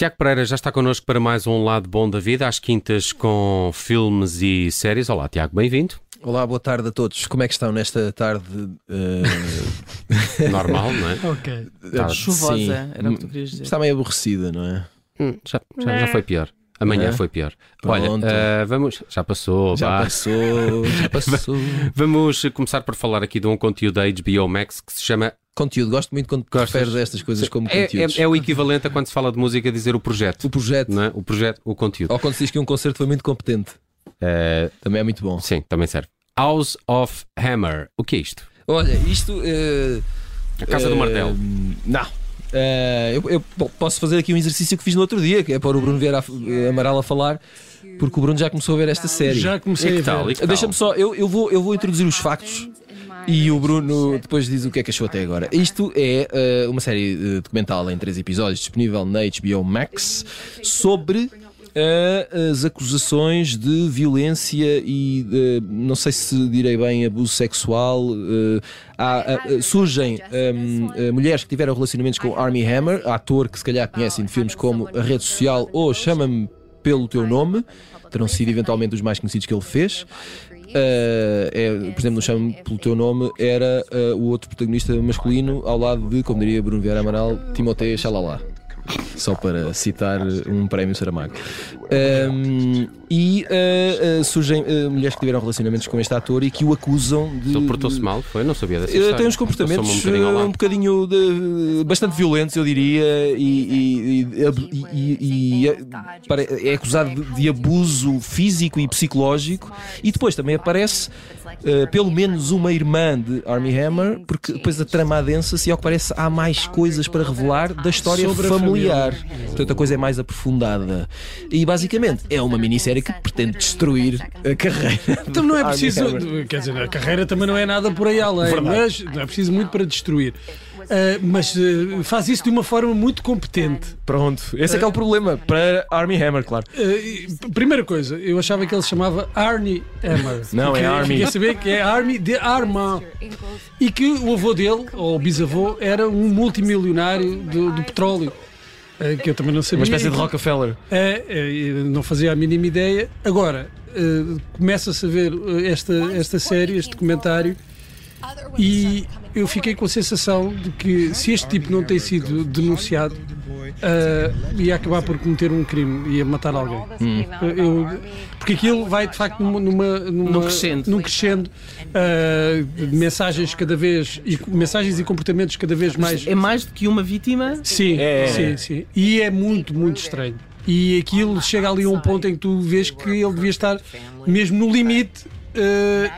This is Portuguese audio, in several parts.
Tiago Pereira já está connosco para mais um Lado Bom da Vida, às quintas com filmes e séries. Olá, Tiago, bem-vindo. Olá, boa tarde a todos. Como é que estão nesta tarde? uh, Normal, não é? Ok. Tarde. Chuvosa, Sim. era o que tu querias dizer. Está meio aborrecida, não é? Hum, já, já, já foi pior. Amanhã É? foi pior. Pronto. Olha, eh, vamos. Já passou, Já vá. passou, já passou. Vamos começar por falar aqui de um conteúdo da HBO Max que se chama. Conteúdo, gosto muito quando Gostas? referes estas coisas como É, conteúdos. é- é o equivalente a quando se fala de música dizer o projeto. O projeto, é? O projeto, o conteúdo. ou quando se diz que um concerto foi muito competente, Eh, também é muito bom. sim, também serve. House of Hammer. O que é isto? Olha, isto. eh, A Casa do eh, Martelo. Não. Eh, eu, eu po- posso fazer aqui um exercício que fiz no outro dia, que é para o Bruno Vieira a- Amaral a falar, porque o Bruno já começou a ver esta série. Já comecei a ver. E que tal? Deixa-me só, eu, eu, vou, eu vou introduzir os factos e o Bruno depois diz o que é que achou até agora. Isto é eh, uma série eh, documental em três episódios disponível na HBO Max sobre eh, as acusações de violência e de, não sei se direi bem abuso sexual. eh, há, ah, surgem ehm, eh, mulheres que tiveram relacionamentos com Armie Hammer, ator que se calhar conhecem de filmes como A Rede Social ou Chama-me pelo Teu Nome. Terão sido eventualmente os mais conhecidos que ele fez. Uh, é, por exemplo, no Chame pelo Teu Nome era uh, o outro protagonista masculino ao lado de, como diria Bruno Vieira Amaral, Timoteia Xalala. Só para citar um prémio Saramago. Um, e uh, uh, surgem uh, mulheres que tiveram relacionamentos com este ator e que o acusam de. Ele portou-se mal? Foi? Não sabia dessa história. tem uns comportamentos um bocadinho um bocadinho de- bastante violentos, eu diria, e, e- e- e- e- e é- é acusado de, de abuso físico e psicológico. E depois também aparece uh, pelo menos uma irmã de Armie Hammer, porque depois a trama adensa-se e ao que parece há mais coisas para revelar da história Sobre familiar. Portanto, a coisa é mais aprofundada. E basicamente é uma minissérie que pretende destruir a carreira. Então não é Armie preciso. Quer dizer, a carreira também não é nada por aí além, mas não é preciso muito para destruir. Ah, mas ah, faz isso de uma forma muito competente. Pronto, esse é que é o problema para Armie Hammer, claro. Ah, p- primeira coisa, eu achava que ele se chamava Arnie Hammer. Não, é Army. A saber que é Army de Armand. E que o avô dele, ou o bisavô, era um multimilionário do, do petróleo. Ah, que eu também não sabia. Uma espécie de Rockefeller. É, é, não fazia a mínima ideia. Agora, eh, começa-se a ver eh, esta, esta série, este documentário, e eu fiquei com a sensação de que se este tipo não tem sido denunciado, eh, ia acabar por cometer um crime, ia matar alguém. Hum. Eu- porque aquilo vai de facto numa, numa, numa- Num crescendo. num crescendo, de mensagens cada vez e mensagens e comportamentos cada vez mais É mais do que uma vítima. Sim, É. sim, sim. E é muito, muito estranho. E aquilo chega ali a um ponto em que tu vês que ele devia estar mesmo no limite eh,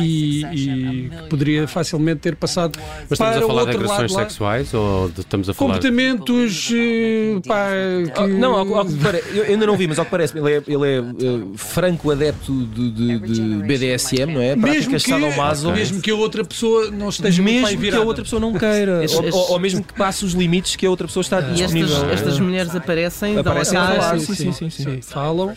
e, e que poderia facilmente ter passado Mas estamos para a falar de agressões lado lá. sexuais ou de- estamos a falar. Comportamentos eh, pá, que... Ah, Não, ao, ao que pare- eu ainda não vi, mas ao que parece, ele é, ele é eh, franco adepto de, de- de BDSM, não é? mesmo Práticas que, sadomaso. mesmo que a outra pessoa não esteja muito Mesmo bem que a outra pessoa não queira, Estes- ou, ou- ou mesmo que passe os limites que a outra pessoa está E estas, disponível. estas mulheres aparecem, dão Aparecem cara. falar, sim, sim, sim, sim, sim. Falam.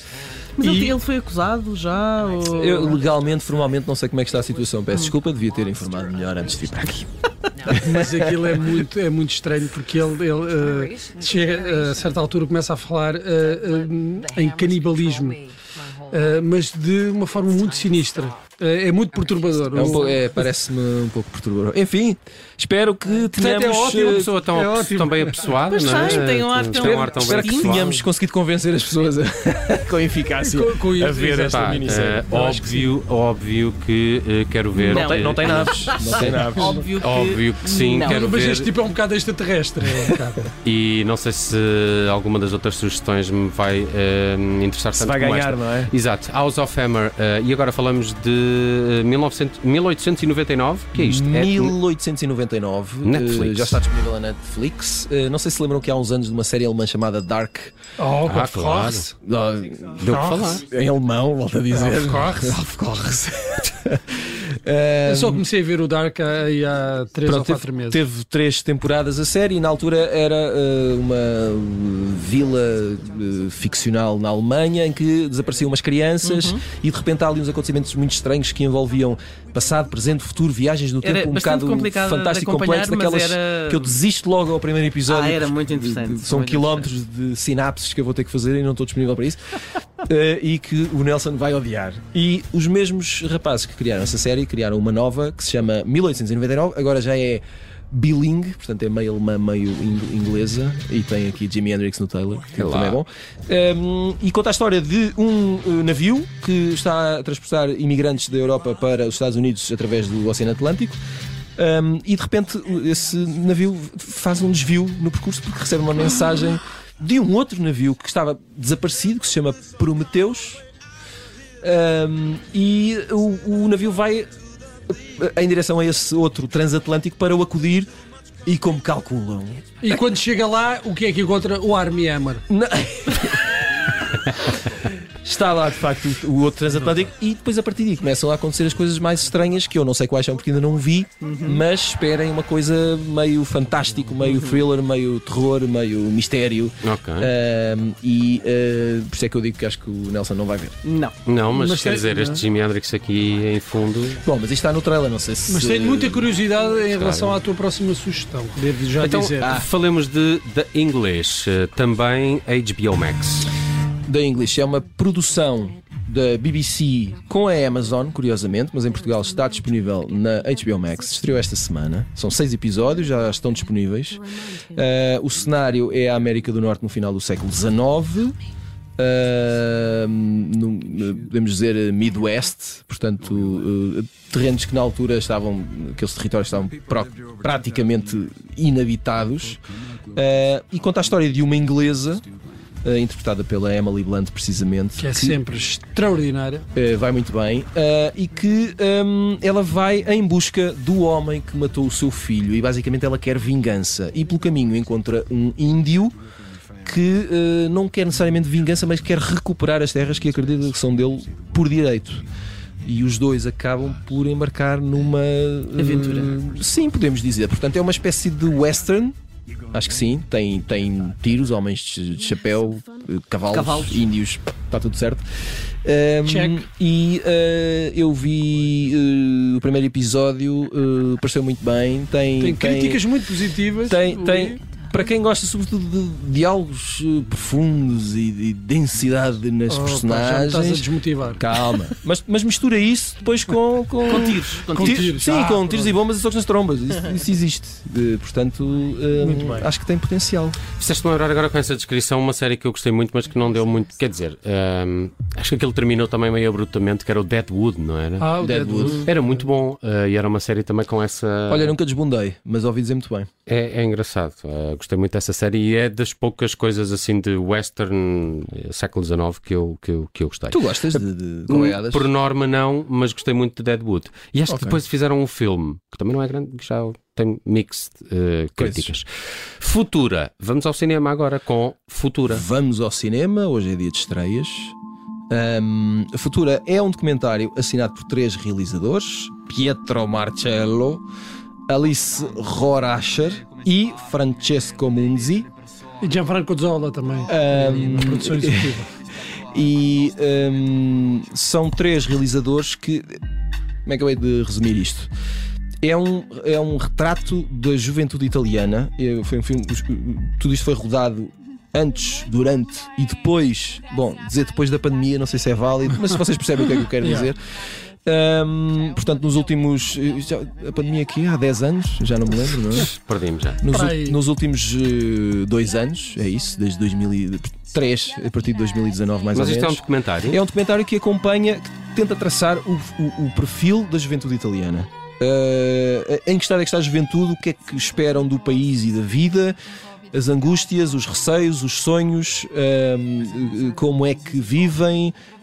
Mas ele, E- ele foi acusado já? Ou... Eu, legalmente, formalmente, não sei como é que está a situação. Peço desculpa, devia ter informado melhor antes de vir para aqui. Mas aquilo é muito, é muito estranho porque ele, ele, eh, chega eh, a certa altura começa a falar eh, em canibalismo, eh, mas de uma forma muito sinistra. Eh, é muito perturbador. É um pouco- é, Parece-me um pouco perturbador. Enfim, espero que Portanto, tenhamos. é Uma ótimo. eh, pessoa tão, É ótimo. tão bem apessoada, Pois não é? tem, tem um ar Tem tão- um ar tão Espero bem que tenhamos conseguido convencer as pessoas a- com eficácia Com- com isso, a ver esta minissérie. Eu acho que óbvio, óbvio que eh, quero ver. Não Tem- eh, não tem naves. Não tem naves. Óbvio que. Óbvio que sim, Não. quero Mas ver. este tipo é um bocado extraterrestre. É um. E não sei se alguma das outras sugestões me vai eh, interessar Se tanto vai ganhar, não é? Exato, House of Hammer. eh, e agora falamos de eh, 1900 1899. que é isto? É- 1899. Netflix. eh, já está disponível na Netflix. Eh, não sei se lembram que há uns anos de uma série alemã chamada Dark. Oh, Ah, claro. Ah, Deu que falar. Em alemão, volto a dizer. Aufkochs. Aufkochs. Eu só comecei a ver o Dark aí há 3 ou Pronto, 4 teve, meses. teve três temporadas a série e na altura era eh, uma vila eh, ficcional na Alemanha em que desapareciam umas crianças e de repente há ali uns acontecimentos muito estranhos que envolviam passado, presente, futuro, viagens no tempo, um bocado fantástico, acompanhar, complexo, daquelas era- que eu desisto logo ao primeiro episódio. Ah, era muito interessante, São muito quilómetros de sinapses que eu vou ter que fazer e não estou disponível para isso. Eh, e que o Nelson vai odiar. E os mesmos rapazes que criaram essa série criaram uma nova que se chama 1899, agora já é bilingue, portanto é meio alemã, meio ing- inglesa, e tem aqui Jimi Hendrix no Taylor, que É também é bom. Um, e conta a história de um uh, navio que está a transportar imigrantes da Europa para os Estados Unidos através do Oceano Atlântico. Um, e de repente esse navio faz um desvio no percurso porque recebe uma mensagem de um outro navio que estava desaparecido, que se chama Prometeus. Um, e o, o navio vai uh, em direção a esse outro transatlântico para o acudir. E como calculam, E quando chega lá, o que é que encontra? O Army Hammer. não. Está lá de facto o outro transatlântico e depois a partir daí começam a acontecer as coisas mais estranhas que eu não sei quais são porque ainda não vi, mas esperem uma coisa meio fantástico, meio thriller, meio terror, meio mistério. Ok. Ahm, e ah, por isso é que eu digo que acho que o Nelson não vai ver. Não. Não, mas, Mas quer dizer, este Jimi Hendrix aqui em fundo. Bom, mas isto está no trailer, não sei se. Mas tenho muita curiosidade em relação à tua próxima sugestão. Devo já Então, dizer. falemos de The English, eh, também HBO Max. Da English é uma produção da BBC com a Amazon, curiosamente, mas em Portugal está disponível na HBO Max. Estreou esta semana. São seis episódios, já estão disponíveis. Uh, o cenário é a América do Norte no final do século XIX. Uh, no- no- podemos dizer uh, Midwest, portanto, uh, terrenos que na altura estavam, aqueles territórios estavam praticamente inabitados. E conta a história de uma inglesa eh, interpretada pela Emily Blunt, precisamente. que é sempre extraordinária. eh, vai muito bem. eh, e que hum, ela vai em busca do homem que matou o seu filho. E basicamente ela quer vingança. E pelo caminho encontra um índio que eh, não quer necessariamente vingança, mas quer recuperar as terras que acredita que são dele por direito. E os dois acabam por embarcar numa Aventura. sim, podemos dizer. Portanto, é uma espécie de western. Acho que sim, tem, tem tiros, homens de chapéu, eh, cavalos, Cavalos. índios, está tudo certo. Um, Check. E eh, eu vi eh, o primeiro episódio, eh, pareceu muito bem. Tem, Tem críticas muito positivas. tem, tem, para quem gosta sobretudo de diálogos eh, profundos e de densidade nas Oh, pá, já me personagens. estás a desmotivar. Calma, mas, mas mistura isso depois com, com, Com tiros. Com Com tiros. tiros. Sim, Ah, com tiros pronto. e bombas e socos nas trombas. Isso, isso existe. Eh, portanto, eh, acho que tem potencial. Fizeste-me lembrar agora com essa descrição uma série que eu gostei muito, mas que não deu muito. Quer dizer, hum, acho que aquilo terminou também meio abruptamente, que era o Deadwood, não era? Ah, o Deadwood. Deadwood. Era muito bom eh, e era uma série também com essa. Olha, nunca desbundei, mas ouvi dizer muito bem. É, é engraçado. eh, gostei muito dessa série e é das poucas coisas assim de western eh, século XIX que eu, que eu, que eu gostei. Tu gostas de, de? Por norma, não, mas gostei muito de Deadwood. E acho Ok. que depois fizeram um filme que também não é grande, que já tem mixed eh, críticas. Futura. Vamos ao cinema agora com Futura. Vamos ao cinema, hoje é dia de estreias. A Futura é um documentário assinado por três realizadores: Pietro Marcello, Alice Roracher e Francesco Munzi. E Gianfranco Zola também. Na produção executiva. e hum, são três realizadores que. Como é que eu hei de resumir isto? É um, é um retrato da juventude italiana. É, Foi um filme, tudo isto foi rodado antes, durante e depois. Bom, dizer depois da pandemia, não sei se é válido, mas vocês percebem o que é que eu quero Yeah. dizer. Hum, portanto, nos últimos. já- A pandemia aqui há 10 anos, já não me lembro, não é? Perdimos já. Nos, nos últimos eh, dois anos, é isso, desde 2003, a partir de 2019 mais Mas ou isto é um menos. documentário. É um documentário que acompanha, que tenta traçar o, o- o perfil da juventude italiana. Eh, em que estado é que está a juventude, o que é que esperam do país e da vida, as angústias, os receios, os sonhos, ehm, como é que vivem, eh,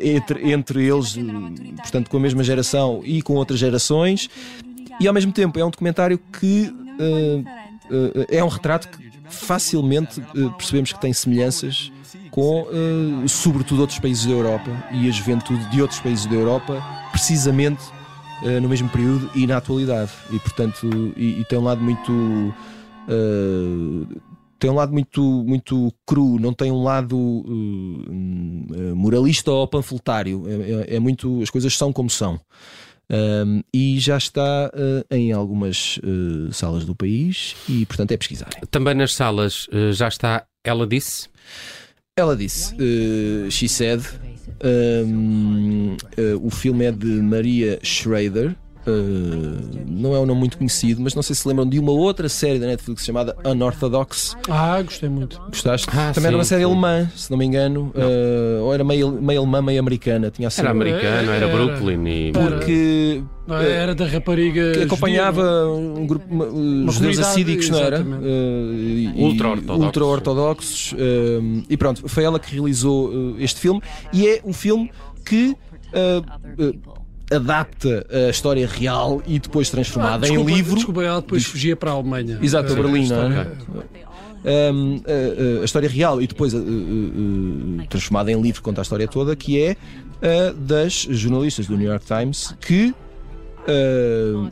entre, entre eles, eh, portanto, com a mesma geração e com outras gerações. E ao mesmo tempo é um documentário que eh, eh, é um retrato que facilmente eh, percebemos que tem semelhanças com, eh, sobretudo, outros países da Europa e a juventude de outros países da Europa, precisamente eh, no mesmo período e na atualidade. E, portanto, e, e tem um lado muito. eh, tem um lado muito, muito cru, não tem um lado uh, uh, moralista ou panfletário. É, é, é, muito. As coisas são como são. Um, e já está uh, em algumas uh, salas do país e, portanto, é pesquisar. Também nas salas uh, já está Ela Disse? Ela disse, She Said. Um, o filme é de Maria Schrader. Uh, não é um nome muito conhecido, mas não sei se lembram de uma outra série da Netflix chamada Unorthodox. Ah, gostei muito. Gostaste? Ah, Também sim, era uma série sim. alemã, se não me engano, uh, ou era meio, meio alemã, meio americana. Tinha assim, era americano, era, era Brooklyn e. Porque. Não, era da rapariga. Que acompanhava um grupo uma, uma judeus assídicos, não era? Uh, Ultra-ortodoxos. Ultra-ortodoxos. Uh, e pronto, foi ela que realizou uh, este filme. E é um filme que adapta a história real e depois transformada ah, desculpa, em livro. Desculpa, ela depois fugia para a Alemanha. Exato, a Berlim, não é? Um, a, a, história real e depois a, a, transformada em livro conta a história toda, que é a das jornalistas do New York Times que uh,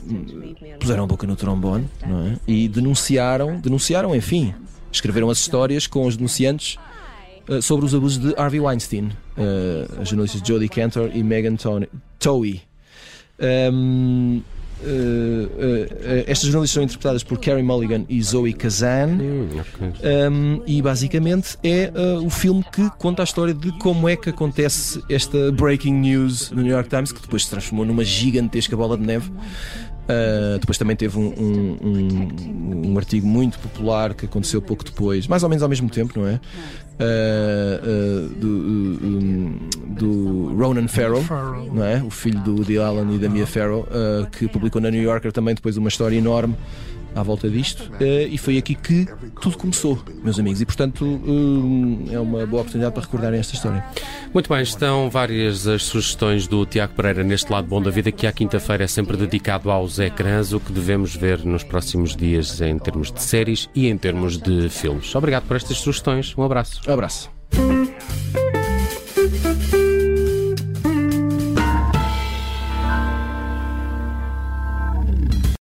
puseram a boca no trombone é? e denunciaram, denunciaram, enfim, escreveram as histórias com os denunciantes uh, sobre os abusos de Harvey Weinstein, uh, as jornalistas Jodie Cantor e Megan Towie. Um, uh, uh, estas jornalistas são interpretadas por Carrie Mulligan e Zoe Kazan. Um, e basicamente é uh, o filme que conta a história de como é que acontece esta breaking news no New York Times, que depois se transformou numa gigantesca bola de neve. Uh, depois também teve um, um, um, um, artigo muito popular que aconteceu pouco depois, mais ou menos ao mesmo tempo, não é? Uh, uh, do, do, Ronan Farrow, não é? O filho do Woody Allen e da Mia Farrow, que publicou na New Yorker também depois uma história enorme à volta disto uh, e foi aqui que tudo começou, meus amigos, e portanto uh, é uma boa oportunidade para recordarem esta história. Muito bem, estão várias as sugestões do Tiago Pereira neste lado bom da vida, que à quinta-feira é sempre dedicado aos ecrãs, o que devemos ver nos próximos dias em termos de séries e em termos de filmes. Obrigado por estas sugestões, um abraço. Um abraço.